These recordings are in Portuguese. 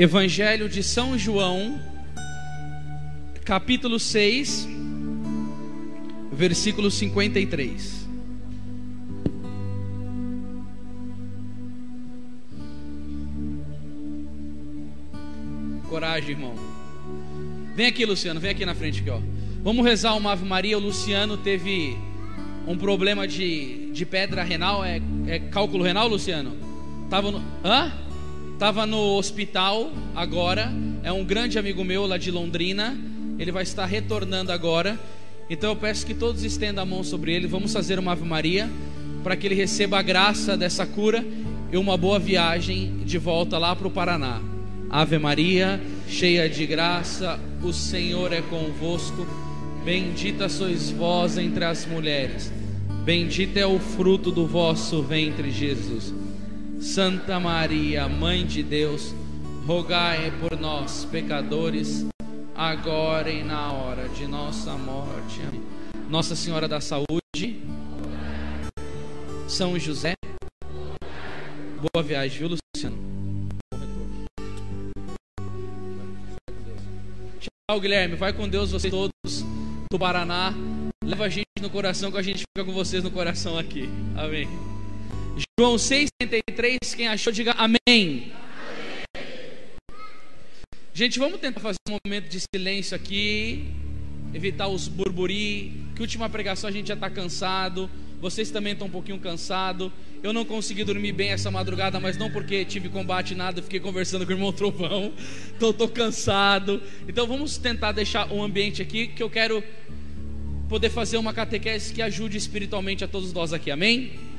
Evangelho de São João, capítulo 6, versículo 53. Coragem, irmão. Vem aqui, Luciano, vem aqui na frente aqui, ó. Vamos rezar uma Ave Maria. O Luciano teve um problema de, de pedra renal, é, é cálculo renal, Luciano? Tava no, hã? Tava no hospital agora. É um grande amigo meu lá de Londrina. Ele vai estar retornando agora. Então eu peço que todos estendam a mão sobre ele. Vamos fazer uma Ave Maria para que ele receba a graça dessa cura e uma boa viagem de volta lá para o Paraná. Ave Maria, cheia de graça, o Senhor é convosco. Bendita sois vós entre as mulheres. Bendito é o fruto do vosso ventre, Jesus. Santa Maria, Mãe de Deus, rogai por nós, pecadores, agora e na hora de nossa morte. Amém. Nossa Senhora da Saúde, São José, boa viagem, viu, Luciano? Tchau, Guilherme. Vai com Deus, vocês todos do Paraná. Leva a gente no coração, que a gente fica com vocês no coração aqui. Amém. João 6,33. Quem achou, diga amém. amém. Gente, vamos tentar fazer um momento de silêncio aqui. Evitar os burburi. Que última pregação a gente já está cansado. Vocês também estão um pouquinho cansados. Eu não consegui dormir bem essa madrugada, mas não porque tive combate nada, fiquei conversando com o irmão Trovão. Então estou cansado. Então vamos tentar deixar um ambiente aqui que eu quero poder fazer uma catequese que ajude espiritualmente a todos nós aqui. Amém?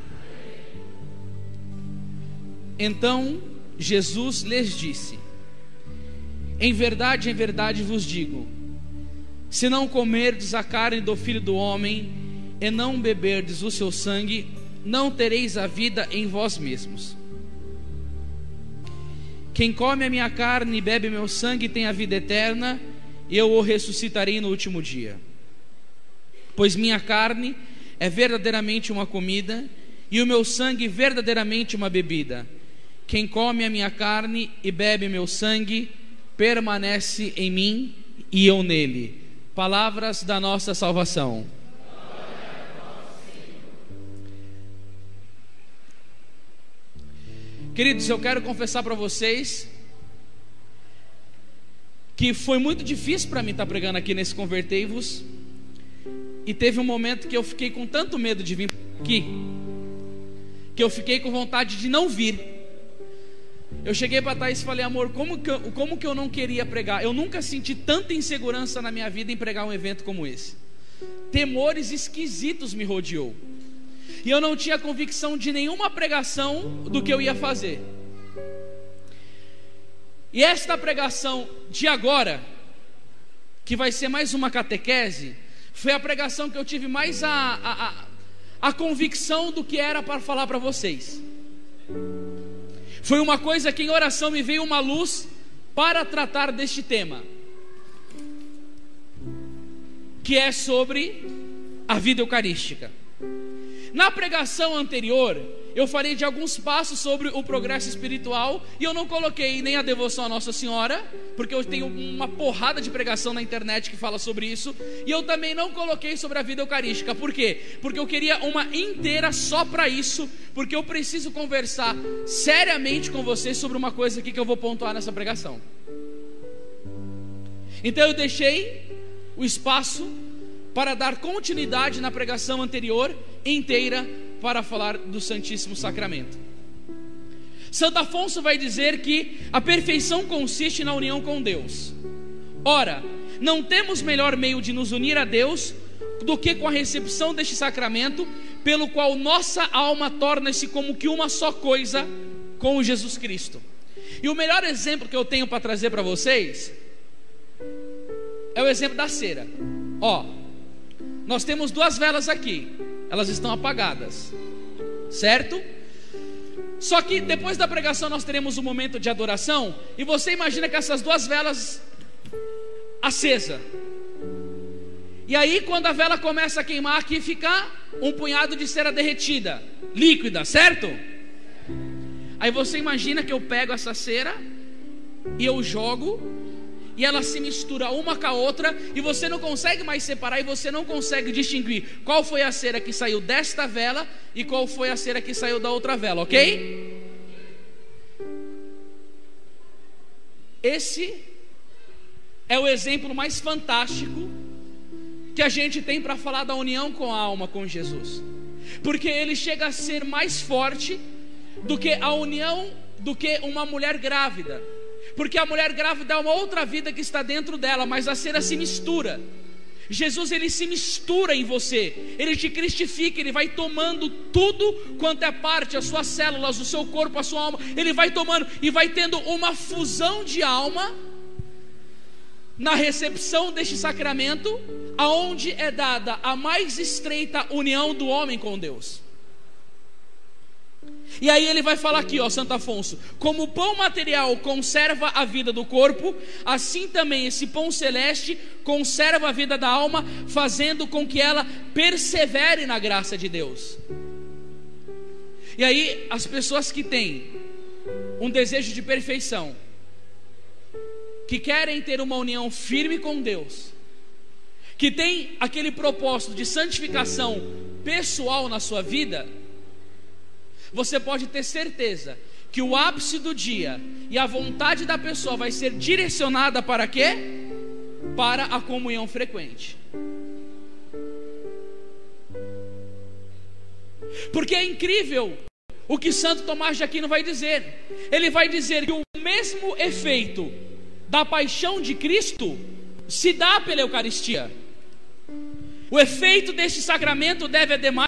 Então Jesus lhes disse: Em verdade, em verdade vos digo: se não comerdes a carne do filho do homem e não beberdes o seu sangue, não tereis a vida em vós mesmos. Quem come a minha carne e bebe meu sangue tem a vida eterna, e eu o ressuscitarei no último dia. Pois minha carne é verdadeiramente uma comida, e o meu sangue verdadeiramente uma bebida. Quem come a minha carne e bebe meu sangue, permanece em mim e eu nele. Palavras da nossa salvação. Queridos, eu quero confessar para vocês que foi muito difícil para mim estar pregando aqui nesse Convertei-vos. E teve um momento que eu fiquei com tanto medo de vir aqui, que eu fiquei com vontade de não vir. Eu cheguei para Thaís e falei, amor, como que, eu, como que eu não queria pregar? Eu nunca senti tanta insegurança na minha vida em pregar um evento como esse. Temores esquisitos me rodeou e eu não tinha convicção de nenhuma pregação do que eu ia fazer. E esta pregação de agora, que vai ser mais uma catequese, foi a pregação que eu tive mais a, a, a, a convicção do que era para falar para vocês. Foi uma coisa que em oração me veio uma luz para tratar deste tema, que é sobre a vida eucarística. Na pregação anterior, eu falei de alguns passos sobre o progresso espiritual e eu não coloquei nem a devoção à Nossa Senhora, porque eu tenho uma porrada de pregação na internet que fala sobre isso, e eu também não coloquei sobre a vida eucarística. Por quê? Porque eu queria uma inteira só para isso, porque eu preciso conversar seriamente com vocês sobre uma coisa aqui que eu vou pontuar nessa pregação. Então eu deixei o espaço para dar continuidade na pregação anterior inteira para falar do Santíssimo Sacramento. Santo Afonso vai dizer que a perfeição consiste na união com Deus. Ora, não temos melhor meio de nos unir a Deus do que com a recepção deste sacramento, pelo qual nossa alma torna-se como que uma só coisa com Jesus Cristo. E o melhor exemplo que eu tenho para trazer para vocês é o exemplo da cera. Ó, nós temos duas velas aqui, elas estão apagadas, certo? Só que depois da pregação nós teremos um momento de adoração, e você imagina que essas duas velas acesa. E aí quando a vela começa a queimar aqui fica um punhado de cera derretida, líquida, certo? Aí você imagina que eu pego essa cera e eu jogo e ela se mistura uma com a outra e você não consegue mais separar e você não consegue distinguir qual foi a cera que saiu desta vela e qual foi a cera que saiu da outra vela, ok? Esse é o exemplo mais fantástico que a gente tem para falar da união com a alma com Jesus, porque ele chega a ser mais forte do que a união do que uma mulher grávida. Porque a mulher grávida é uma outra vida que está dentro dela, mas a cera se mistura. Jesus ele se mistura em você, ele te cristifica, ele vai tomando tudo quanto é parte, as suas células, o seu corpo, a sua alma, ele vai tomando e vai tendo uma fusão de alma na recepção deste sacramento, aonde é dada a mais estreita união do homem com Deus. E aí ele vai falar aqui, ó, Santo Afonso: como o pão material conserva a vida do corpo, assim também esse pão celeste conserva a vida da alma, fazendo com que ela persevere na graça de Deus. E aí, as pessoas que têm um desejo de perfeição, que querem ter uma união firme com Deus, que tem aquele propósito de santificação pessoal na sua vida, você pode ter certeza que o ápice do dia e a vontade da pessoa vai ser direcionada para quê? Para a comunhão frequente. Porque é incrível o que Santo Tomás de Aquino vai dizer. Ele vai dizer que o mesmo efeito da paixão de Cristo se dá pela Eucaristia. O efeito deste sacramento deve, ademais,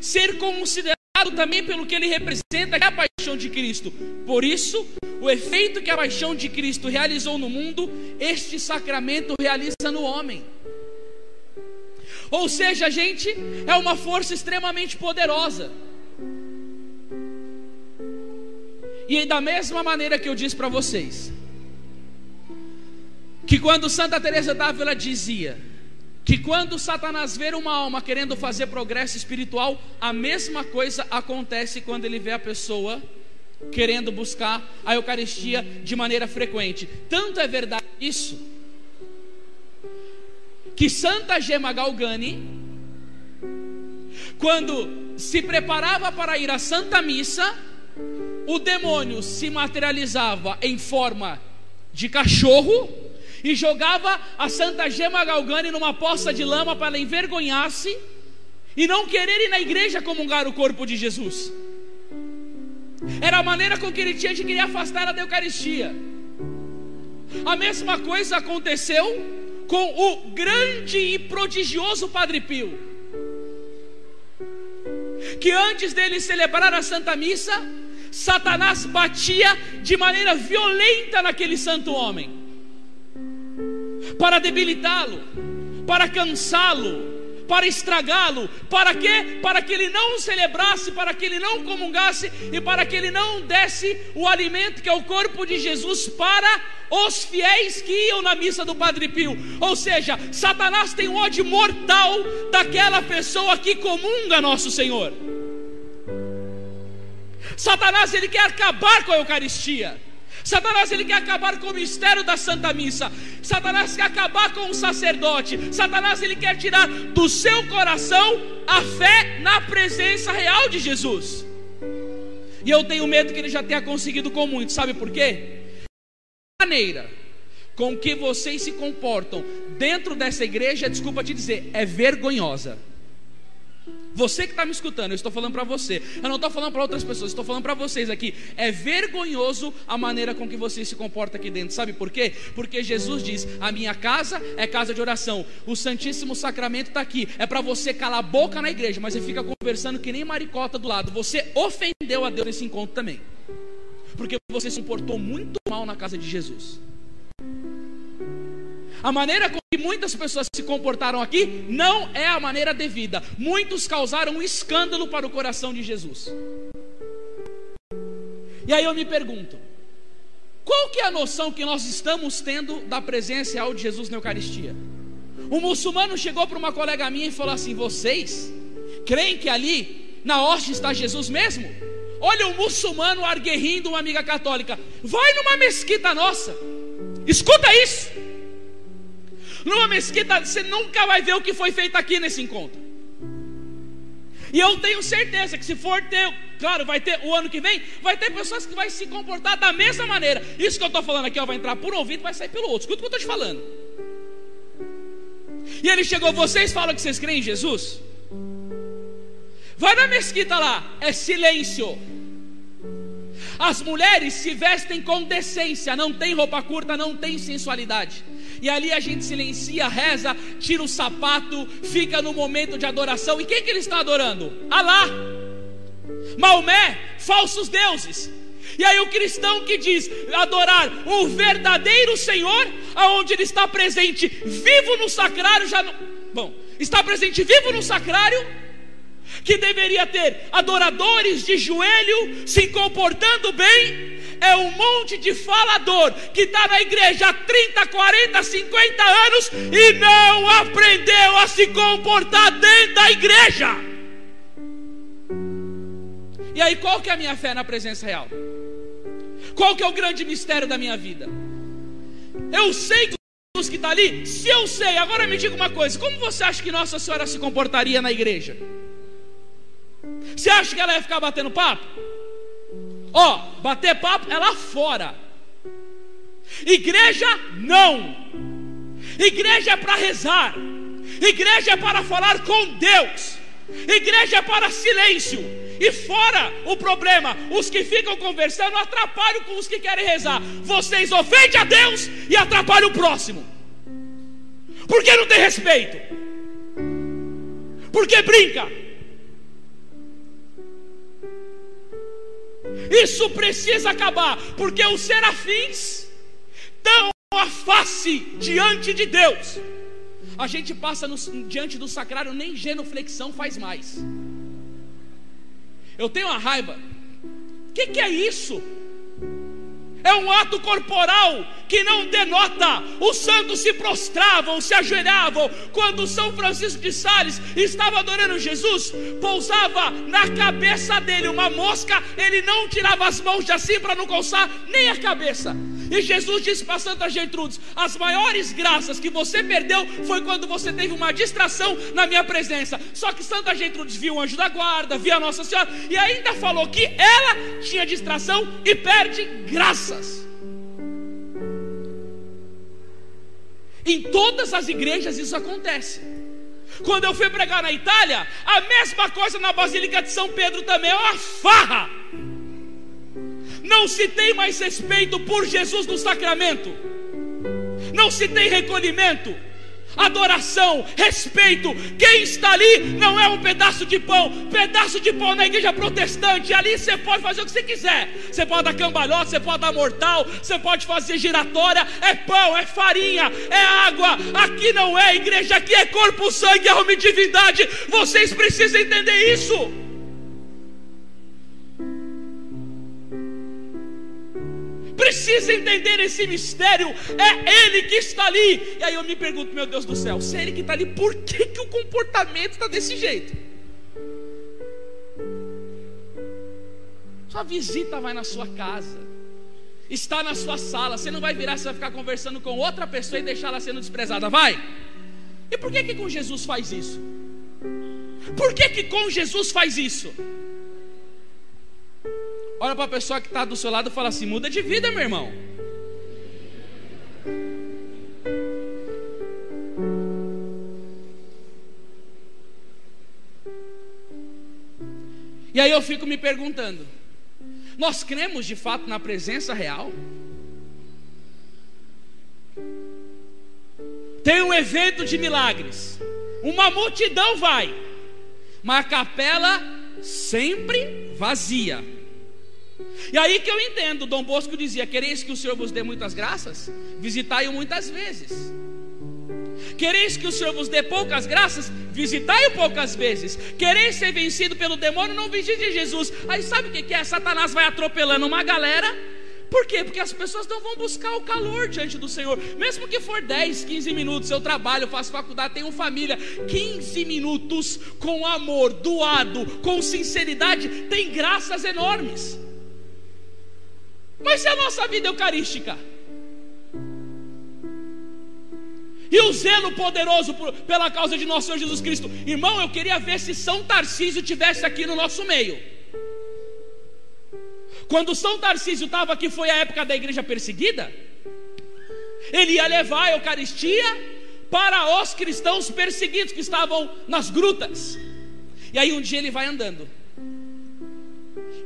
ser considerado também pelo que ele representa, que é a paixão de Cristo. Por isso, o efeito que a paixão de Cristo realizou no mundo, este sacramento realiza no homem. Ou seja, a gente é uma força extremamente poderosa. E da mesma maneira que eu disse para vocês, que quando Santa Teresa d'Ávila dizia que quando Satanás vê uma alma querendo fazer progresso espiritual, a mesma coisa acontece quando ele vê a pessoa querendo buscar a Eucaristia de maneira frequente. Tanto é verdade isso que Santa Gema Galgani, quando se preparava para ir à Santa Missa, o demônio se materializava em forma de cachorro e jogava a Santa Gema Galgani numa poça de lama para ela envergonhar-se e não querer ir na igreja comungar o corpo de Jesus. Era a maneira com que ele tinha de querer afastar ela da Eucaristia. A mesma coisa aconteceu com o grande e prodigioso Padre Pio, que antes dele celebrar a Santa Missa, Satanás batia de maneira violenta naquele santo homem para debilitá-lo, para cansá-lo, para estragá-lo. Para quê? Para que ele não celebrasse, para que ele não comungasse e para que ele não desse o alimento que é o corpo de Jesus para os fiéis que iam na missa do Padre Pio. Ou seja, Satanás tem um ódio mortal daquela pessoa que comunga nosso Senhor. Satanás ele quer acabar com a Eucaristia. Satanás ele quer acabar com o mistério da Santa Missa. Satanás quer acabar com o sacerdote. Satanás ele quer tirar do seu coração a fé na presença real de Jesus. E eu tenho medo que ele já tenha conseguido com muito. Sabe por quê? A maneira com que vocês se comportam dentro dessa igreja, desculpa te dizer, é vergonhosa. Você que está me escutando, eu estou falando para você. Eu não estou falando para outras pessoas, estou falando para vocês aqui. É vergonhoso a maneira com que você se comporta aqui dentro. Sabe por quê? Porque Jesus diz: A minha casa é casa de oração. O Santíssimo Sacramento está aqui. É para você calar a boca na igreja, mas você fica conversando que nem maricota do lado. Você ofendeu a Deus nesse encontro também. Porque você se comportou muito mal na casa de Jesus. A maneira com que muitas pessoas se comportaram aqui não é a maneira devida. Muitos causaram um escândalo para o coração de Jesus. E aí eu me pergunto: qual que é a noção que nós estamos tendo da presença real de Jesus na Eucaristia? Um muçulmano chegou para uma colega minha e falou assim: Vocês creem que ali na hoste está Jesus mesmo? Olha o muçulmano arguerrindo uma amiga católica. Vai numa mesquita nossa, escuta isso. Numa mesquita você nunca vai ver o que foi feito aqui nesse encontro. E eu tenho certeza que se for ter, claro, vai ter o ano que vem, vai ter pessoas que vai se comportar da mesma maneira. Isso que eu estou falando aqui, ó, vai entrar por um ouvido, vai sair pelo outro. Escuta o que eu estou te falando. E ele chegou, vocês falam que vocês creem em Jesus? Vai na mesquita lá, é silêncio. As mulheres se vestem com decência, não tem roupa curta, não tem sensualidade. E ali a gente silencia, reza, tira o sapato, fica no momento de adoração. E quem que ele está adorando? Alá. Maomé, falsos deuses. E aí o cristão que diz adorar o verdadeiro Senhor, aonde ele está presente vivo no sacrário, já não, bom, está presente vivo no sacrário, que deveria ter adoradores de joelho, se comportando bem, é um monte de falador que está na igreja há 30, 40, 50 anos e não aprendeu a se comportar dentro da igreja. E aí, qual que é a minha fé na presença real? Qual que é o grande mistério da minha vida? Eu sei que Jesus que está ali, se eu sei, agora me diga uma coisa: como você acha que Nossa Senhora se comportaria na igreja? Você acha que ela ia ficar batendo papo? Ó, bater papo é lá fora. Igreja não. Igreja é para rezar. Igreja é para falar com Deus. Igreja é para silêncio. E fora o problema, os que ficam conversando atrapalham com os que querem rezar. Vocês ofendem a Deus e atrapalham o próximo. Porque não tem respeito. Porque brinca. Isso precisa acabar, porque os serafins estão a face diante de Deus. A gente passa no, diante do sacrário, nem genuflexão faz mais. Eu tenho uma raiva. O que, que é isso? É um ato corporal que não denota. Os santos se prostravam, se ajoelhavam. Quando São Francisco de Sales estava adorando Jesus, pousava na cabeça dele uma mosca, ele não tirava as mãos de assim para não coçar nem a cabeça. E Jesus disse para Santa Gertrudes: As maiores graças que você perdeu foi quando você teve uma distração na minha presença. Só que Santa Gertrudes viu o anjo da guarda, viu a Nossa Senhora e ainda falou que ela tinha distração e perde Em todas as igrejas isso acontece. Quando eu fui pregar na Itália, a mesma coisa na Basílica de São Pedro também, é uma farra. Não se tem mais respeito por Jesus no sacramento. Não se tem recolhimento, adoração, respeito. Quem está ali não é um pedaço de pão. Pedaço de pão na igreja protestante. Ali você pode fazer o que você quiser. Você pode dar cambalhota, você pode dar mortal, você pode fazer giratória. É pão, é farinha, é água. Aqui não é igreja, aqui é corpo, sangue, alma e divindade. Vocês precisam entender isso. Precisa entender esse mistério. É Ele que está ali. E aí eu me pergunto, meu Deus do céu, se é Ele que está ali, por que, que o comportamento está desse jeito? Sua visita vai na sua casa, está na sua sala. Você não vai virar, você vai ficar conversando com outra pessoa e deixar ela sendo desprezada, vai? E por que que com Jesus faz isso? Por que que com Jesus faz isso? Olha para a pessoa que está do seu lado e fala assim: muda de vida, meu irmão. E aí eu fico me perguntando: nós cremos de fato na presença real? Tem um evento de milagres, uma multidão vai, mas a capela sempre vazia. E aí que eu entendo, Dom Bosco dizia: Quereis que o Senhor vos dê muitas graças? Visitai-o muitas vezes. Quereis que o Senhor vos dê poucas graças? Visitai-o poucas vezes. Quereis ser vencido pelo demônio? Não visite Jesus. Aí sabe o que é? Satanás vai atropelando uma galera. Por quê? Porque as pessoas não vão buscar o calor diante do Senhor. Mesmo que for 10, 15 minutos, eu trabalho, faço faculdade, tenho família. 15 minutos com amor, doado, com sinceridade, tem graças enormes. Mas e a nossa vida eucarística? E o zelo poderoso por, pela causa de nosso Senhor Jesus Cristo. Irmão, eu queria ver se São Tarcísio tivesse aqui no nosso meio. Quando São Tarcísio estava aqui, foi a época da igreja perseguida. Ele ia levar a Eucaristia para os cristãos perseguidos que estavam nas grutas. E aí um dia ele vai andando.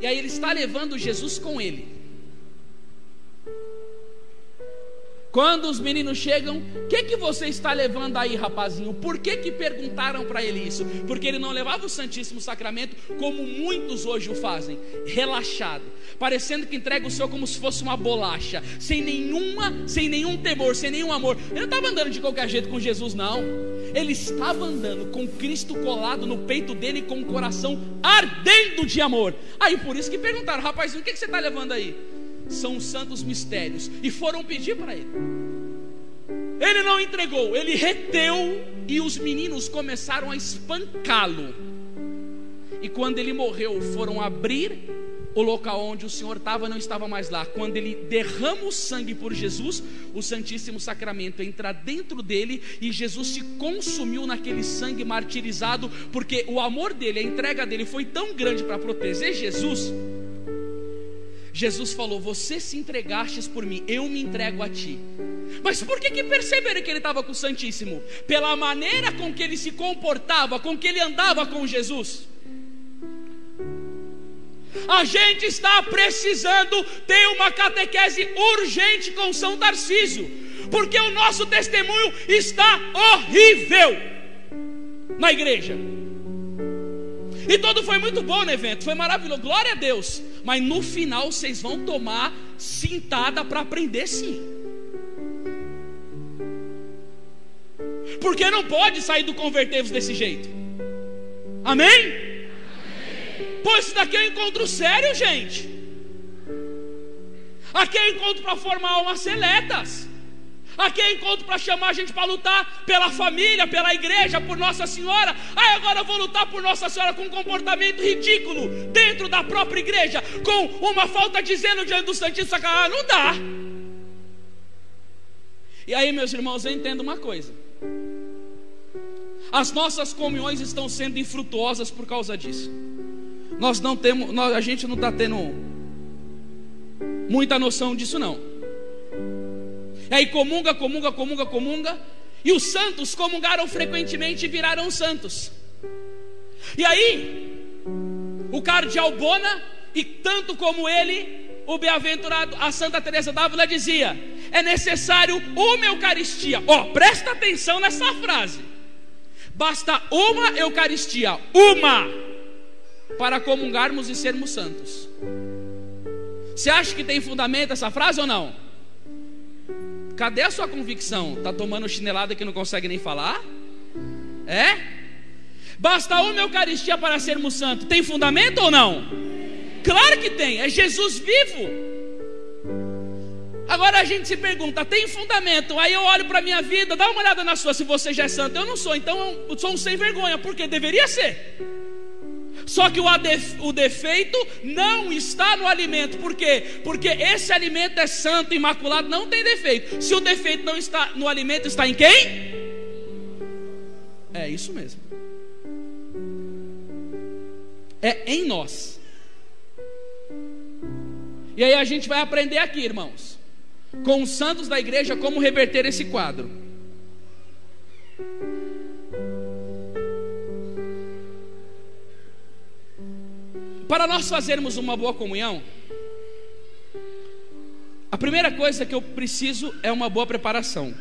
E aí ele está levando Jesus com ele. Quando os meninos chegam, o que que você está levando aí, rapazinho? Por que que perguntaram para ele isso? Porque ele não levava o Santíssimo Sacramento como muitos hoje o fazem, relaxado, parecendo que entrega o Senhor como se fosse uma bolacha, sem nenhuma, sem nenhum temor, sem nenhum amor. Ele não estava andando de qualquer jeito com Jesus, não. Ele estava andando com Cristo colado no peito dele, com o coração ardendo de amor. Aí por isso que perguntaram, rapazinho, o que, que você está levando aí? São os santos mistérios, e foram pedir para ele. Ele não entregou, ele reteu, e os meninos começaram a espancá-lo. E quando ele morreu, foram abrir o local onde o Senhor estava, não estava mais lá. Quando ele derrama o sangue por Jesus, o Santíssimo Sacramento entra dentro dele e Jesus se consumiu naquele sangue martirizado, porque o amor dele, a entrega dele foi tão grande para proteger Jesus Jesus falou: Você se entregastes por mim, eu me entrego a ti. Mas por que, que perceberam que ele estava com o Santíssimo? Pela maneira com que ele se comportava, com que ele andava com Jesus. A gente está precisando ter uma catequese urgente com São Tarcísio, porque o nosso testemunho está horrível na igreja. E todo foi muito bom no evento, foi maravilhoso, glória a Deus. Mas no final vocês vão tomar cintada para aprender sim. Porque não pode sair do converter-vos desse jeito. Amém? Amém? Pois isso daqui é um encontro sério, gente. Aqui é um encontro para formar almas seletas. Aqui é encontro para chamar a gente para lutar pela família, pela igreja, por Nossa Senhora. Aí agora eu vou lutar por Nossa Senhora com um comportamento ridículo dentro da própria igreja, com uma falta de zelo diante do Santíssimo Sacramento. Não dá. E aí, meus irmãos, eu entendo uma coisa. As nossas comunhões estão sendo infrutuosas por causa disso. Nós não temos, nós, a gente não está tendo muita noção disso não. Aí comunga, comunga, comunga, comunga. E os santos comungaram frequentemente e viraram santos. E aí, o cardeal Bona, e tanto como ele, o bem-aventurado, a Santa Teresa d'Ávila dizia: é necessário uma Eucaristia. Ó, oh, presta atenção nessa frase. Basta uma Eucaristia, uma, para comungarmos e sermos santos. Você acha que tem fundamento essa frase ou não? Cadê a sua convicção? Tá tomando chinelada que não consegue nem falar? É? Basta uma Eucaristia para sermos santos. Tem fundamento ou não? Claro que tem. É Jesus vivo. Agora a gente se pergunta, tem fundamento? Aí eu olho para a minha vida, dá uma olhada na sua, se você já é santo. Eu não sou, então eu sou um sem vergonha, porque deveria ser. Só que o defeito não está no alimento. Por quê? Porque esse alimento é santo, imaculado, não tem defeito. Se o defeito não está no alimento, está em quem? É isso mesmo. É em nós. E aí a gente vai aprender aqui, irmãos, com os santos da igreja, como reverter esse quadro. Para nós fazermos uma boa comunhão, a primeira coisa que eu preciso é uma boa preparação.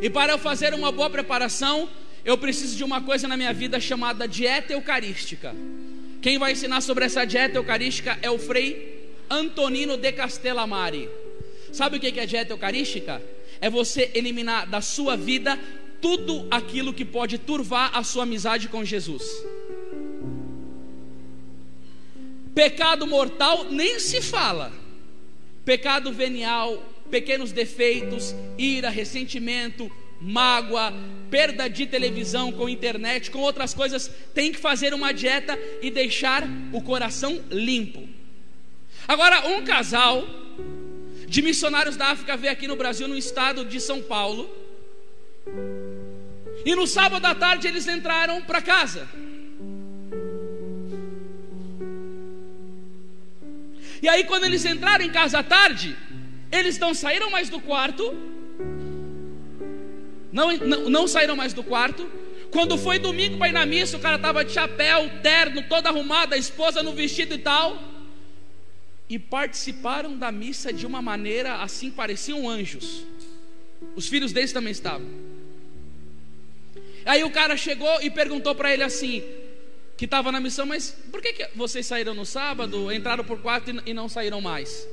E para eu fazer uma boa preparação, eu preciso de uma coisa na minha vida chamada dieta eucarística. Quem vai ensinar sobre essa dieta eucarística é o Frei Antonino de Castellamare. Sabe o que é dieta eucarística? É você eliminar da sua vida tudo aquilo que pode turvar a sua amizade com Jesus. Pecado mortal nem se fala. Pecado venial pequenos defeitos, ira, ressentimento, mágoa, perda de televisão com internet, com outras coisas, tem que fazer uma dieta e deixar o coração limpo. Agora, um casal de missionários da África veio aqui no Brasil, no estado de São Paulo. E no sábado à tarde eles entraram para casa. E aí, quando eles entraram em casa à tarde, eles não saíram mais do quarto. Não, não, não saíram mais do quarto. Quando foi domingo para ir na missa, o cara estava de chapéu, terno, todo arrumado, a esposa no vestido e tal. E participaram da missa de uma maneira assim, pareciam anjos. Os filhos deles também estavam. Aí o cara chegou e perguntou para ele assim: que estava na missão, mas por que, que vocês saíram no sábado, entraram por quarto e não saíram mais?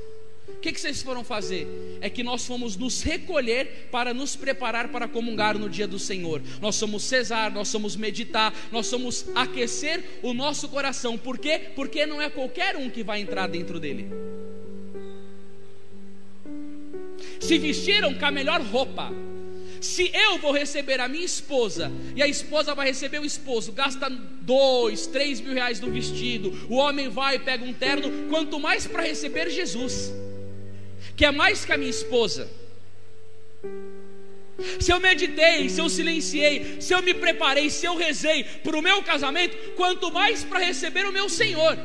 Que, que vocês foram fazer? É que nós fomos nos recolher para nos preparar para comungar no dia do Senhor. Nós somos cesar, nós somos meditar, nós somos aquecer o nosso coração. Por quê? Porque não é qualquer um que vai entrar dentro dele. Se vestiram com a melhor roupa, se eu vou receber a minha esposa e a esposa vai receber o esposo, gasta dois, três mil reais no vestido, o homem vai e pega um terno, quanto mais para receber Jesus, que é mais que a minha esposa. Se eu meditei, se eu silenciei, se eu me preparei, se eu rezei para o meu casamento, quanto mais para receber o meu Senhor.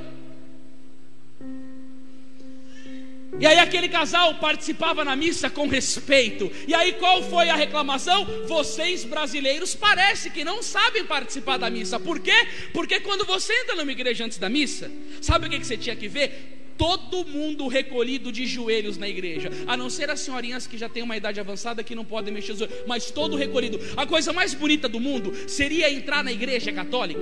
E aí aquele casal participava na missa com respeito. E aí qual foi a reclamação? Vocês brasileiros parece que não sabem participar da missa. Por quê? Porque quando você entra numa igreja antes da missa, sabe o que você tinha que ver? Todo mundo recolhido de joelhos na igreja, a não ser as senhorinhas que já têm uma idade avançada que não podem mexer os olhos, mas todo recolhido. A coisa mais bonita do mundo seria entrar na igreja católica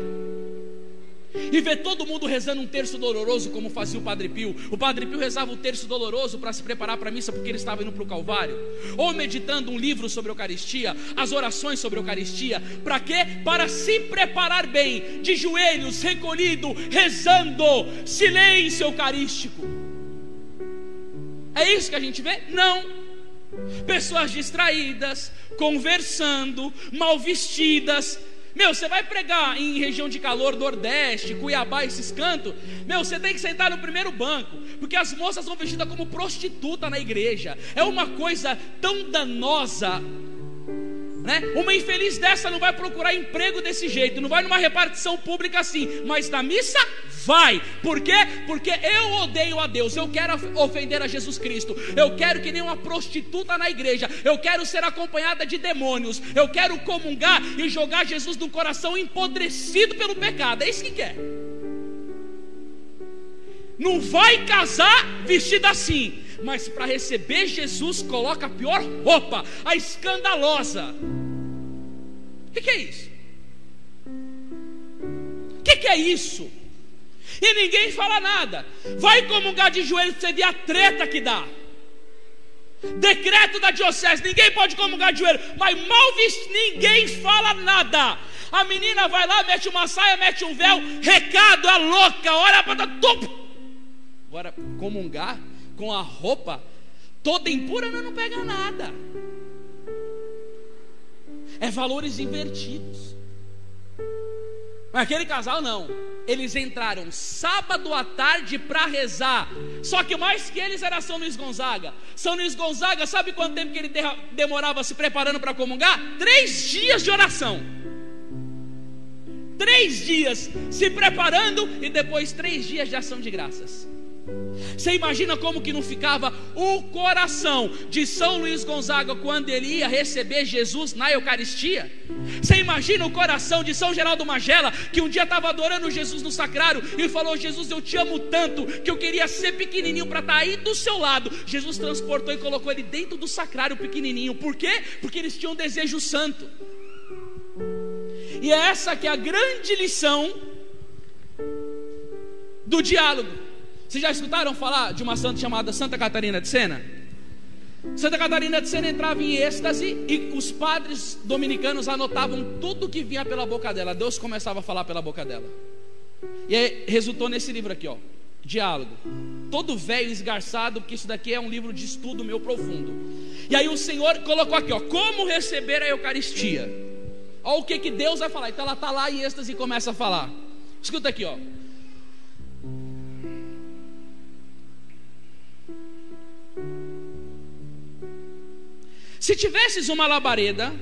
e ver todo mundo rezando um terço doloroso, como fazia o Padre Pio. O Padre Pio rezava o terço doloroso para se preparar para a missa, porque ele estava indo para o Calvário, ou meditando um livro sobre a Eucaristia, as orações sobre a Eucaristia. Para quê? Para se preparar bem, de joelhos, recolhido, rezando, silêncio eucarístico. É isso que a gente vê? Não. Pessoas distraídas, conversando, mal vestidas, meu, você vai pregar em região de calor, Nordeste, Cuiabá, esses cantos. Meu, você tem que sentar no primeiro banco, porque as moças são vestidas como prostituta na igreja. É uma coisa tão danosa. Né? Uma infeliz dessa não vai procurar emprego desse jeito, não vai numa repartição pública assim, mas na missa vai. Por quê? Porque eu odeio a Deus, eu quero ofender a Jesus Cristo, eu quero que nem uma prostituta na igreja, eu quero ser acompanhada de demônios, eu quero comungar e jogar Jesus no coração empodrecido pelo pecado. É isso que quer. Não vai casar vestido assim, mas para receber Jesus coloca a pior roupa, a escandalosa. O que, que, é isso? O que, que é isso? e ninguém fala nada. Vai comungar de joelho para você ver a treta que dá. Decreto da diocese, ninguém pode comungar de joelho, mas mal visto, ninguém fala nada. A menina vai lá, mete uma saia, mete um véu, recado, a louca, olha para topo. Agora, comungar com a roupa toda impura, não, não pega nada. É valores invertidos. Mas aquele casal não. Eles entraram sábado à tarde para rezar. Só que mais que eles era São Luís Gonzaga. São Luís Gonzaga, sabe quanto tempo que ele demorava se preparando para comungar? Três dias de oração. Três dias se preparando e depois três dias de ação de graças. Você imagina como que não ficava o coração de São Luís Gonzaga quando ele ia receber Jesus na Eucaristia? Você imagina o coração de São Geraldo Magela que um dia estava adorando Jesus no sacrário e falou: Jesus, eu te amo tanto que eu queria ser pequenininho para estar tá aí do seu lado. Jesus transportou e colocou ele dentro do sacrário pequenininho. Por quê? Porque eles tinham um desejo santo. E é essa que é a grande lição do diálogo. Vocês já escutaram falar de uma santa chamada Santa Catarina de Sena? Santa Catarina de Sena entrava em êxtase e os padres dominicanos anotavam tudo que vinha pela boca dela. Deus começava a falar pela boca dela. E aí resultou nesse livro aqui, ó. diálogo. Todo velho esgarçado, porque isso daqui é um livro de estudo meu profundo. E aí o Senhor colocou aqui, ó, como receber a Eucaristia. Olha o que, que Deus vai falar. Então ela está lá em êxtase e começa a falar. Escuta aqui, ó. Se tivesses uma labareda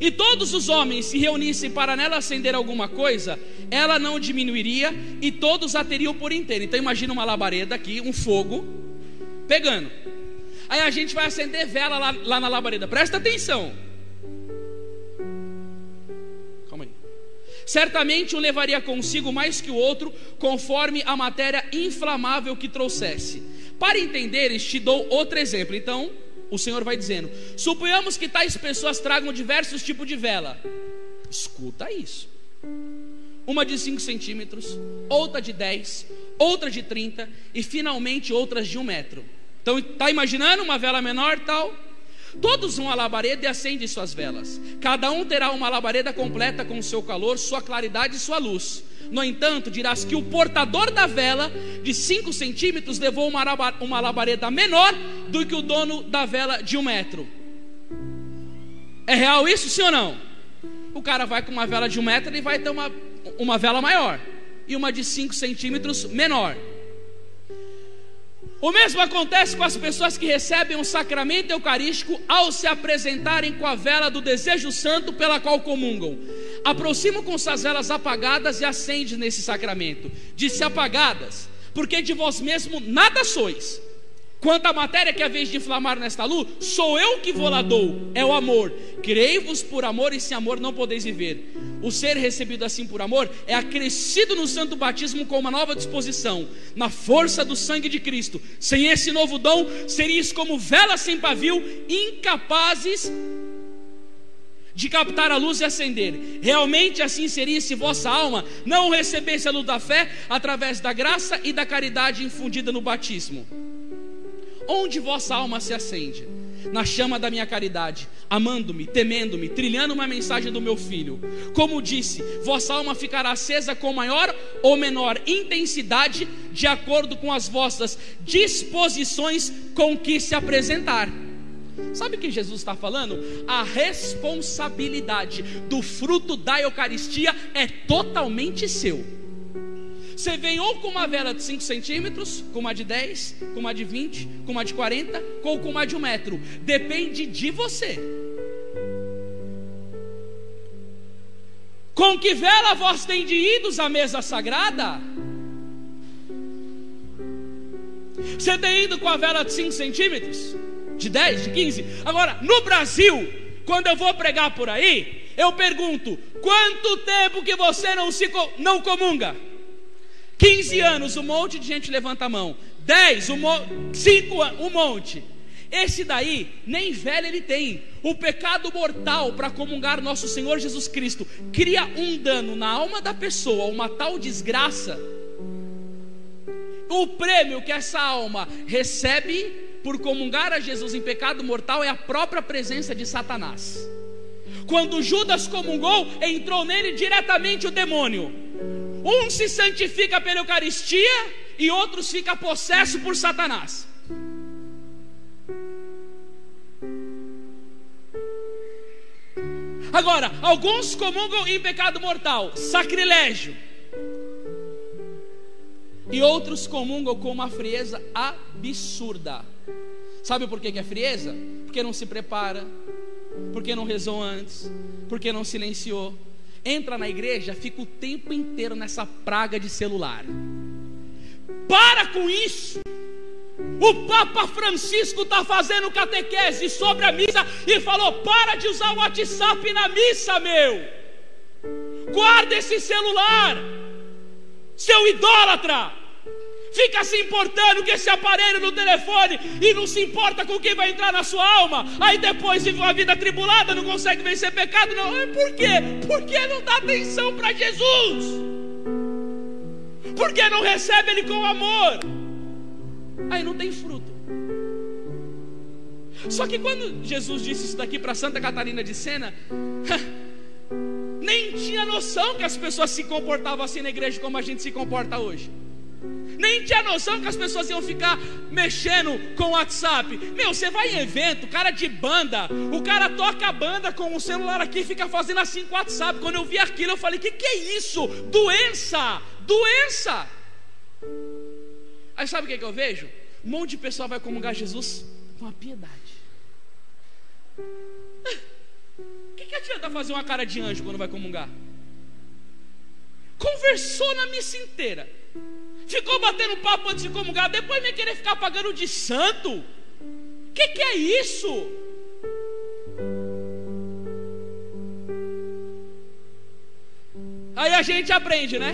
e todos os homens se reunissem para nela acender alguma coisa, ela não diminuiria e todos a teriam por inteiro. Então imagina uma labareda aqui, um fogo pegando. Aí a gente vai acender vela lá, lá na labareda. Presta atenção. Calma aí. Certamente um levaria consigo mais que o outro, conforme a matéria inflamável que trouxesse. Para entenderes, te dou outro exemplo. Então, o Senhor vai dizendo: suponhamos que tais pessoas tragam diversos tipos de vela. Escuta isso. Uma de 5 centímetros, outra de 10, outra de 30 e finalmente outras de um metro. Então, está imaginando uma vela menor tal? Todos vão à labareda e acendem suas velas. Cada um terá uma labareda completa com seu calor, sua claridade e sua luz. No entanto, dirás que o portador da vela de 5 centímetros levou uma, labareda menor do que o dono da vela de um metro. É real isso, sim ou não? O cara vai com uma vela de um metro e vai ter uma, uma vela maior e uma de 5 centímetros menor. O mesmo acontece com as pessoas que recebem um sacramento eucarístico ao se apresentarem com a vela do desejo santo pela qual comungam. Aproximam com suas velas apagadas e acendem nesse sacramento. Disse apagadas, porque de vós mesmo nada sois. Quanto à matéria que é a vez de inflamar nesta luz, sou eu que vou lá dou, é o amor. Criei-vos por amor e sem amor não podeis viver. O ser recebido assim por amor é acrescido no santo batismo com uma nova disposição, na força do sangue de Cristo. Sem esse novo dom, seríeis como velas sem pavio, incapazes de captar a luz e acender. Realmente assim seria se vossa alma não recebesse a luz da fé através da graça e da caridade infundida no batismo. Onde vossa alma se acende? Na chama da minha caridade, amando-me, temendo-me, trilhando uma mensagem do meu filho. Como disse, vossa alma ficará acesa com maior ou menor intensidade, de acordo com as vossas disposições com que se apresentar. Sabe o que Jesus está falando? A responsabilidade do fruto da Eucaristia é totalmente seu. Você vem ou com uma vela de 5 centímetros, com uma de 10, com uma de 20, com uma de 40, ou com uma de 1 metro. Depende de você. Com que vela vós tem de idos à mesa sagrada? Você tem ido com a vela de 5 centímetros? De 10, de 15? Agora, no Brasil, quando eu vou pregar por aí, eu pergunto: quanto tempo que você não se não comunga? 15 anos, um monte de gente levanta a mão. 10, um 5 um monte. Esse daí, nem velho ele tem. O pecado mortal para comungar nosso Senhor Jesus Cristo cria um dano na alma da pessoa, uma tal desgraça. O prêmio que essa alma recebe por comungar a Jesus em pecado mortal é a própria presença de Satanás. Quando Judas comungou, entrou nele diretamente o demônio. Um se santifica pela Eucaristia e outros fica possesso por Satanás. Agora, alguns comungam em pecado mortal, sacrilégio. E outros comungam com uma frieza absurda. Sabe por que é frieza? Porque não se prepara, porque não rezou antes, porque não silenciou, entra na igreja, fica o tempo inteiro nessa praga de celular. Para com isso. O Papa Francisco está fazendo catequese sobre a missa e falou: para de usar o WhatsApp na missa, meu. Guarda esse celular, seu idólatra. Fica se importando com esse aparelho no telefone e não se importa com quem vai entrar na sua alma. Aí depois vive uma vida tribulada, não consegue vencer pecado. Não, por quê? Porque não dá atenção para Jesus. Porque não recebe Ele com amor. Aí não tem fruto. Só que quando Jesus disse isso daqui para Santa Catarina de Sena, nem tinha noção que as pessoas se comportavam assim na igreja como a gente se comporta hoje. Nem tinha noção que as pessoas iam ficar mexendo com o WhatsApp. Meu, você vai em evento, cara de banda, o cara toca a banda com o celular aqui e fica fazendo assim com o WhatsApp. Quando eu vi aquilo, eu falei: que que é isso? Doença! Doença! Aí sabe o que, que eu vejo? Um monte de pessoa vai comungar Jesus com a piedade. O que, que adianta fazer uma cara de anjo quando vai comungar? Conversou na missa inteira. Ficou batendo papo antes de comungar, depois me querer ficar pagando de santo. O que, que é isso? Aí a gente aprende, né?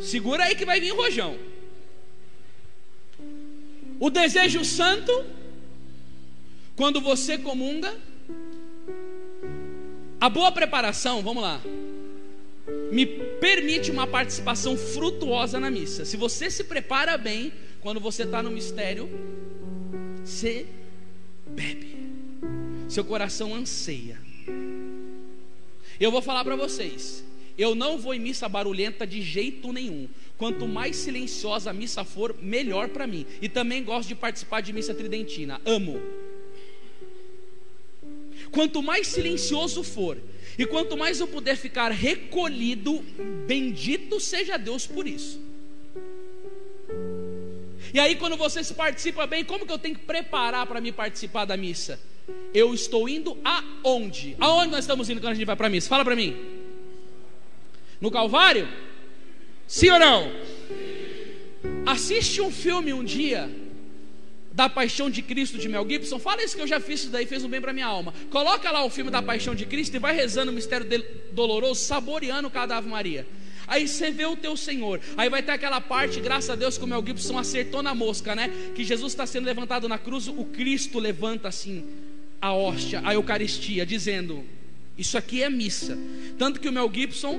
Segura aí que vai vir rojão. O desejo santo, quando você comunga, a boa preparação, vamos lá, me permite uma participação frutuosa na missa. Se você se prepara bem, quando você está no mistério, você bebe, seu coração anseia. Eu vou falar para vocês, eu não vou em missa barulhenta de jeito nenhum. Quanto mais silenciosa a missa for, melhor para mim. E também gosto de participar de missa tridentina. Amo. Quanto mais silencioso for, e quanto mais eu puder ficar recolhido, bendito seja Deus por isso. E aí, quando você se participa bem, como que eu tenho que preparar para me participar da missa? Eu estou indo aonde? Aonde nós estamos indo quando a gente vai para a missa? Fala para mim. No Calvário? Sim ou não? Assiste um filme um dia da Paixão de Cristo de Mel Gibson, fala isso que eu já fiz isso daí, fez um bem para minha alma. Coloca lá o filme da Paixão de Cristo e vai rezando o mistério doloroso, saboreando cada Ave Maria. Aí você vê o teu Senhor. Aí vai ter aquela parte, graças a Deus, que o Mel Gibson acertou na mosca, né? Que Jesus está sendo levantado na cruz, o Cristo levanta assim a hóstia, a Eucaristia, dizendo: Isso aqui é missa. Tanto que o Mel Gibson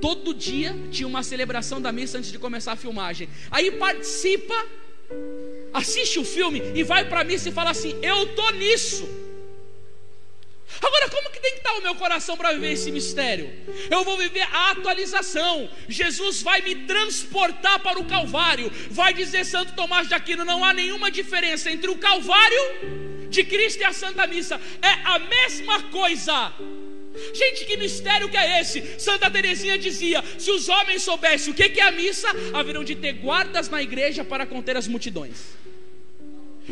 todo dia tinha uma celebração da missa antes de começar a filmagem. Aí participa assiste o filme e vai para missa e fala assim: Eu estou nisso. Agora, como que tem que estar o meu coração para viver esse mistério? Eu vou viver a atualização. Jesus vai me transportar para o Calvário. Vai dizer Santo Tomás de Aquino: não há nenhuma diferença entre o Calvário de Cristo e a Santa Missa. É a mesma coisa. Gente, que mistério que é esse? Santa Teresinha dizia: se os homens soubessem o que é a missa, haveriam de ter guardas na igreja para conter as multidões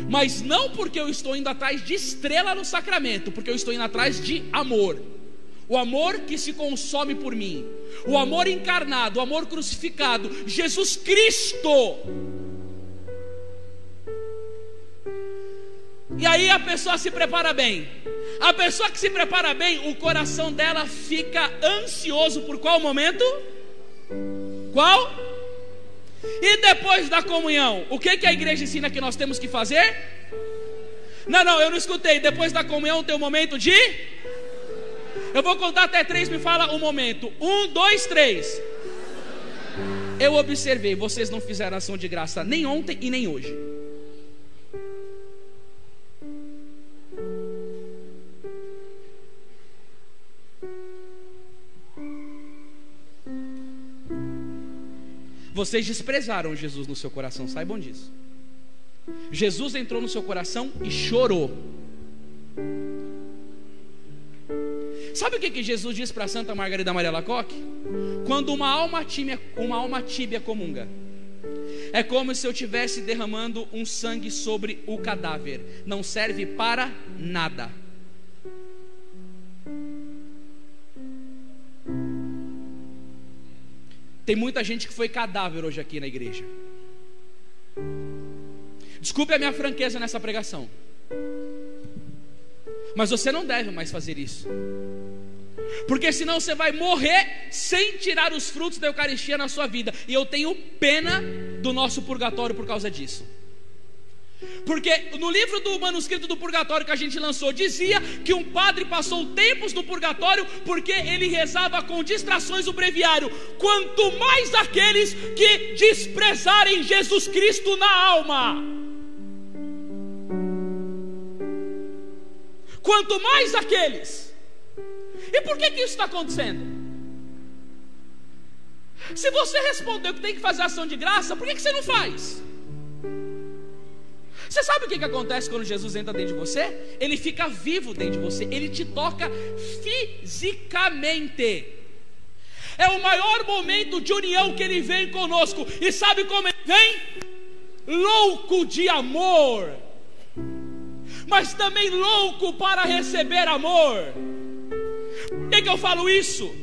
mas não porque eu estou indo atrás de estrela no sacramento, porque eu estou indo atrás de amor. O amor que se consome por mim, o amor encarnado, o amor crucificado, Jesus Cristo. E aí a pessoa se prepara bem. A pessoa que se prepara bem, o coração dela fica ansioso por qual momento? Qual? E depois da comunhão, o que, que a igreja ensina que nós temos que fazer? Não, não, eu não escutei. Depois da comunhão tem um momento de. Eu vou contar até três, me fala o um momento. Um, dois, três. Eu observei, vocês não fizeram ação de graça nem ontem e nem hoje. Vocês desprezaram Jesus no seu coração, saibam disso. Jesus entrou no seu coração e chorou. Sabe o que, que Jesus disse para Santa Margarida Maria Lacoque? Quando uma alma tíbia, uma alma tíbia comunga, é como se eu estivesse derramando um sangue sobre o cadáver, não serve para nada. Tem muita gente que foi cadáver hoje aqui na igreja. Desculpe a minha franqueza nessa pregação. Mas você não deve mais fazer isso. Porque senão você vai morrer sem tirar os frutos da Eucaristia na sua vida. E eu tenho pena do nosso purgatório por causa disso. Porque no livro do manuscrito do purgatório que a gente lançou, dizia que um padre passou tempos no purgatório porque ele rezava com distrações o breviário. Quanto mais aqueles que desprezarem Jesus Cristo na alma. Quanto mais aqueles. E por que, que isso está acontecendo? Se você respondeu que tem que fazer ação de graça, por que, que você não faz? Você sabe o que, que acontece quando Jesus entra dentro de você? Ele fica vivo dentro de você, ele te toca fisicamente. É o maior momento de união que ele vem conosco. E sabe como ele vem? Louco de amor, mas também louco para receber amor. Por que, eu falo isso?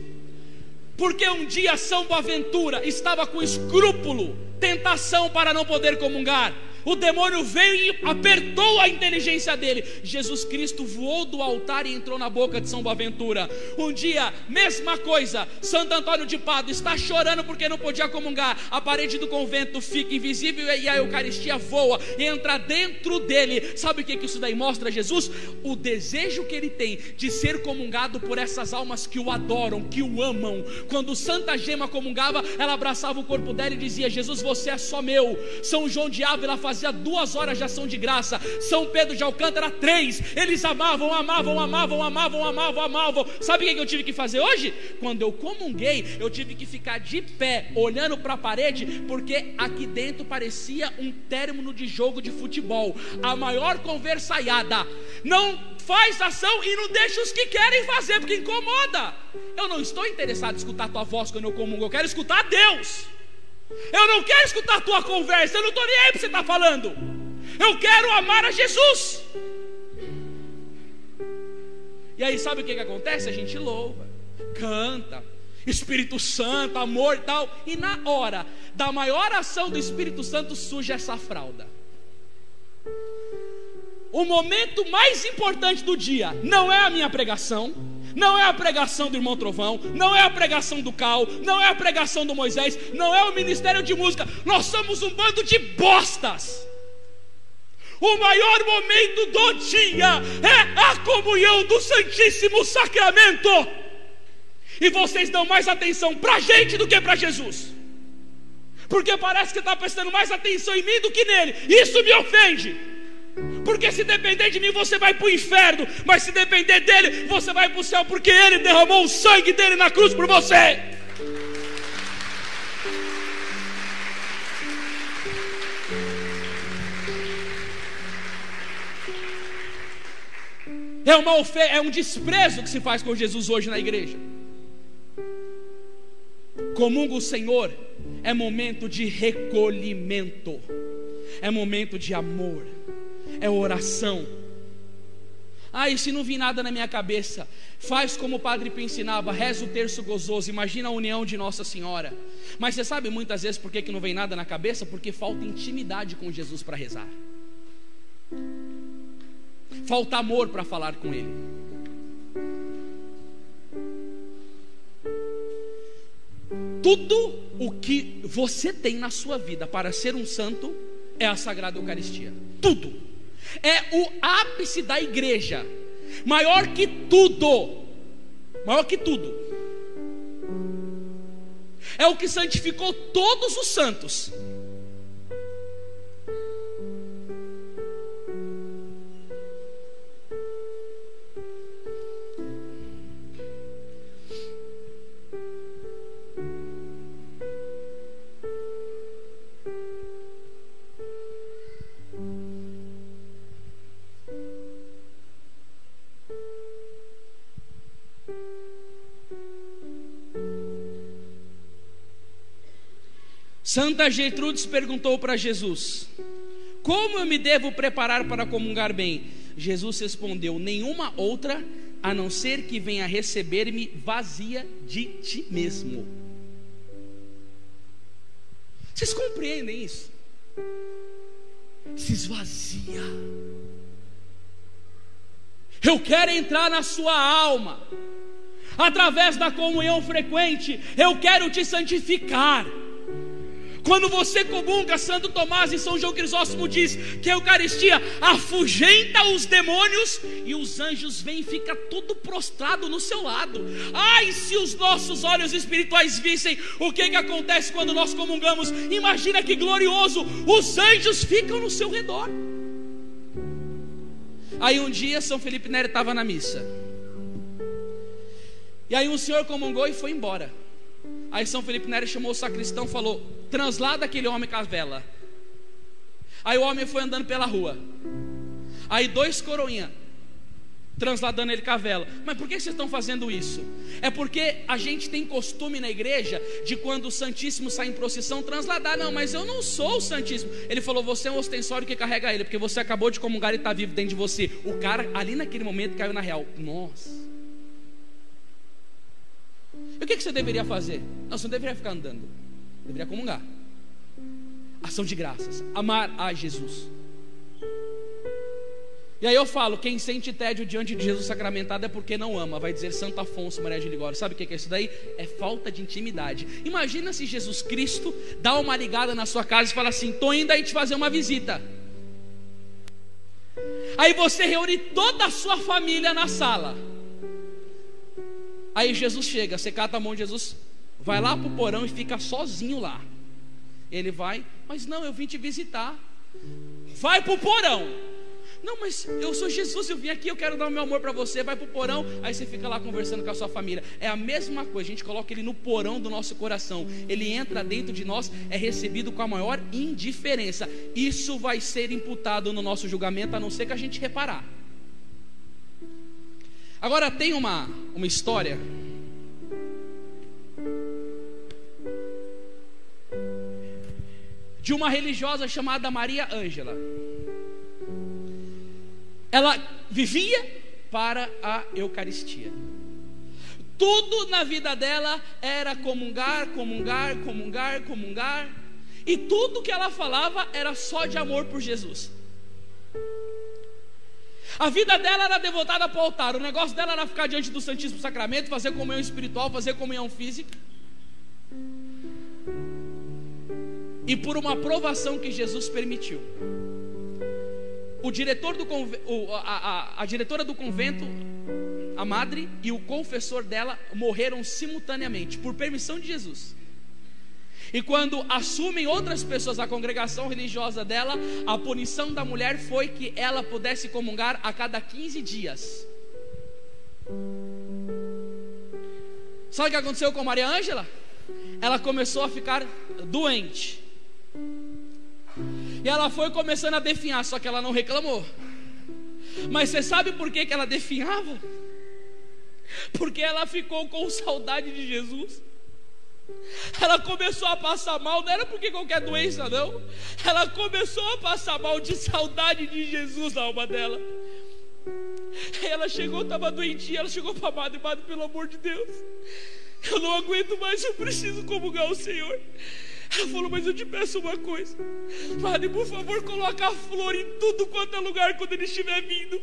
Porque um dia São Boaventura estava com escrúpulo, tentação para não poder comungar. O demônio veio e apertou a inteligência dele. Jesus Cristo voou do altar e entrou na boca de São Boaventura. Um dia, mesma coisa, Santo Antônio de Pado está chorando porque não podia comungar. A parede do convento fica invisível e a Eucaristia voa e entra dentro dele. Sabe o que, isso daí mostra, Jesus? O desejo que ele tem de ser comungado por essas almas que o adoram, que o amam. Quando Santa Gema comungava, ela abraçava o corpo dela e dizia: Jesus, você é só meu. São João de Ávila fazia fazia duas horas de ação de graça. São Pedro de Alcântara, três. Eles amavam, amavam, amavam, amavam, amavam, amavam. Sabe o que eu tive que fazer hoje? Quando eu comunguei, eu tive que ficar de pé, olhando para a parede, porque aqui dentro parecia um término de jogo de futebol. A maior conversaiada. Não faz ação e não deixa os que querem fazer, porque incomoda. Eu não estou interessado em escutar tua voz quando eu comungo, eu quero escutar Deus. Eu não quero escutar tua conversa, eu não estou nem aí para você estar tá falando. Eu quero amar a Jesus. E aí, sabe o que, que acontece? A gente louva, canta, Espírito Santo, amor e tal. E na hora da maior ação do Espírito Santo surge essa fralda. O momento mais importante do dia não é a minha pregação, não é a pregação do irmão Trovão, não é a pregação do Cal, não é a pregação do Moisés, não é o ministério de música. Nós somos um bando de bostas. O maior momento do dia é a comunhão do Santíssimo Sacramento. E vocês dão mais atenção para a gente do que para Jesus. Porque parece que está prestando mais atenção em mim do que nele. Isso me ofende. Porque se depender de mim, você vai para o inferno. Mas se depender dele, você vai para o céu. Porque ele derramou o sangue dele na cruz por você. É, uma ofe é um desprezo que se faz com Jesus hoje na igreja. Comunga o Senhor é momento de recolhimento, é momento de amor é oração. Ah, e se não vir nada na minha cabeça, faz como o Padre ensinava, reza o terço gozoso, imagina a união de Nossa Senhora. Mas você sabe muitas vezes por que, que não vem nada na cabeça? Porque falta intimidade com Jesus para rezar. Falta amor para falar com Ele. Tudo o que você tem na sua vida para ser um santo é a Sagrada Eucaristia. Tudo é o ápice da igreja, maior que tudo, maior que tudo. É o que santificou todos os santos. Santa Gertrudes perguntou para Jesus: Como eu me devo preparar para comungar bem? Jesus respondeu: Nenhuma outra a não ser que venha receber-me vazia de ti mesmo. Vocês compreendem isso? Se esvazia. Eu quero entrar na sua alma, através da comunhão frequente, eu quero te santificar. Quando você comunga, Santo Tomás e São João Crisóstomo diz que a Eucaristia afugenta os demônios e os anjos vêm e fica tudo prostrado no seu lado. Ai, se os nossos olhos espirituais vissem o que, que acontece quando nós comungamos, imagina que glorioso, os anjos ficam no seu redor. Aí um dia São Felipe Neri estava na missa. E aí um senhor comungou e foi embora. Aí São Felipe Neri chamou o sacristão e falou: translada aquele homem com a vela. Aí o homem foi andando pela rua. Aí dois coroinha transladando ele com a vela. Mas por que vocês estão fazendo isso? É porque a gente tem costume na igreja de quando o Santíssimo sai em procissão transladar. Não, mas eu não sou o Santíssimo. Ele falou: você é um ostensório que carrega ele, porque você acabou de comungar e está vivo dentro de você. O cara ali naquele momento caiu na real. Nossa. E o que, que você deveria fazer? Não, você não deveria ficar andando. Deveria comungar. Ação de graças. Amar a Jesus. E aí eu falo, quem sente tédio diante de Jesus sacramentado é porque não ama. Vai dizer Santo Afonso Maria de Ligório. Sabe o que é isso daí? É falta de intimidade. Imagina se Jesus Cristo dá uma ligada na sua casa e fala assim: "Tô indo aí te fazer uma visita". Aí você reúne toda a sua família na sala. Aí Jesus chega, você cata a mão de Jesus, vai lá pro porão e fica sozinho lá. Ele vai, mas não, eu vim te visitar. Vai pro porão. Não, mas eu sou Jesus, eu vim aqui, eu quero dar o meu amor para você. Vai pro porão, aí você fica lá conversando com a sua família. É a mesma coisa, a gente coloca ele no porão do nosso coração. Ele entra dentro de nós, é recebido com a maior indiferença. Isso vai ser imputado no nosso julgamento, a não ser que a gente reparar. Agora tem uma, uma história. De uma religiosa chamada Maria Ângela. Ela vivia para a Eucaristia. Tudo na vida dela era comungar, comungar, comungar, comungar. E tudo que ela falava era só de amor por Jesus. A vida dela era devotada para o altar. O negócio dela era ficar diante do Santíssimo Sacramento, fazer comunhão espiritual, fazer comunhão física. E por uma provação que Jesus permitiu o diretor do a, a, a diretora do convento, a madre e o confessor dela morreram simultaneamente por permissão de Jesus. E quando assumem outras pessoas a congregação religiosa dela, a punição da mulher foi que ela pudesse comungar a cada 15 dias. Sabe o que aconteceu com Maria Ângela? Ela começou a ficar doente. E ela foi começando a definhar, só que ela não reclamou. Mas você sabe por que, que ela definhava? Porque ela ficou com saudade de Jesus. Ela começou a passar mal, não era porque qualquer doença, não. Ela começou a passar mal de saudade de Jesus na alma dela. Ela chegou, estava doentinha, ela chegou para a madre, madre, pelo amor de Deus, eu não aguento mais, eu preciso comungar o Senhor. Ela falou, mas eu te peço uma coisa. Padre, por favor, coloca flor em tudo quanto é lugar quando ele estiver vindo.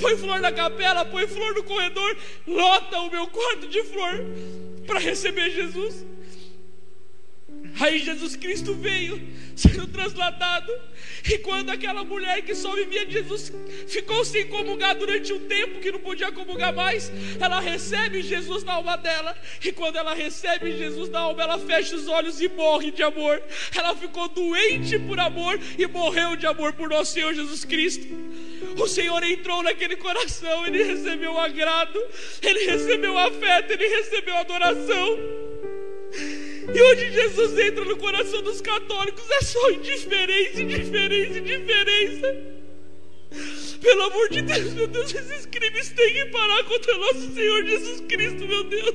Põe flor na capela, põe flor no corredor, lota o meu quarto de flor para receber Jesus. Aí Jesus Cristo veio sendo trasladado. E quando aquela mulher que só vivia de Jesus ficou sem comungar durante um tempo que não podia comungar mais, ela recebe Jesus na alma dela. E quando ela recebe Jesus na alma, ela fecha os olhos e morre de amor. Ela ficou doente por amor e morreu de amor por nosso Senhor Jesus Cristo. O Senhor entrou naquele coração, ele recebeu agrado, ele recebeu afeto, ele recebeu adoração. E onde Jesus entra no coração dos católicos é só indiferença, indiferença, indiferença. Pelo amor de Deus, meu Deus, esses crimes têm que parar contra nosso Senhor Jesus Cristo, meu Deus.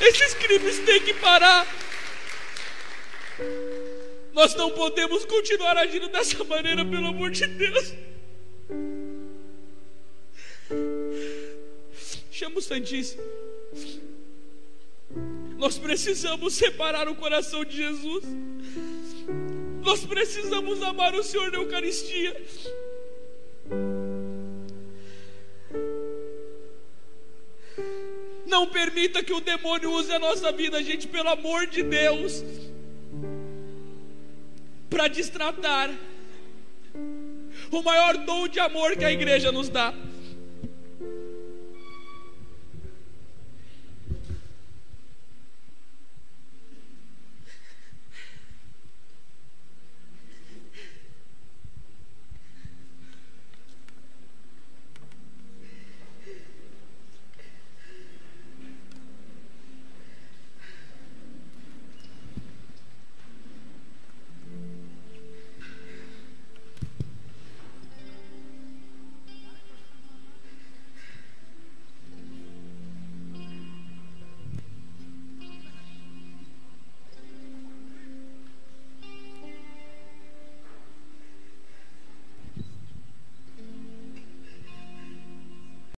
Esses crimes têm que parar. Nós não podemos continuar agindo dessa maneira, pelo amor de Deus. Chama o Santíssimo. Nós precisamos separar o coração de Jesus. Nós precisamos amar o Senhor na Eucaristia. Não permita que o demônio use a nossa vida, gente, pelo amor de Deus, para destratar o maior dom de amor que a igreja nos dá.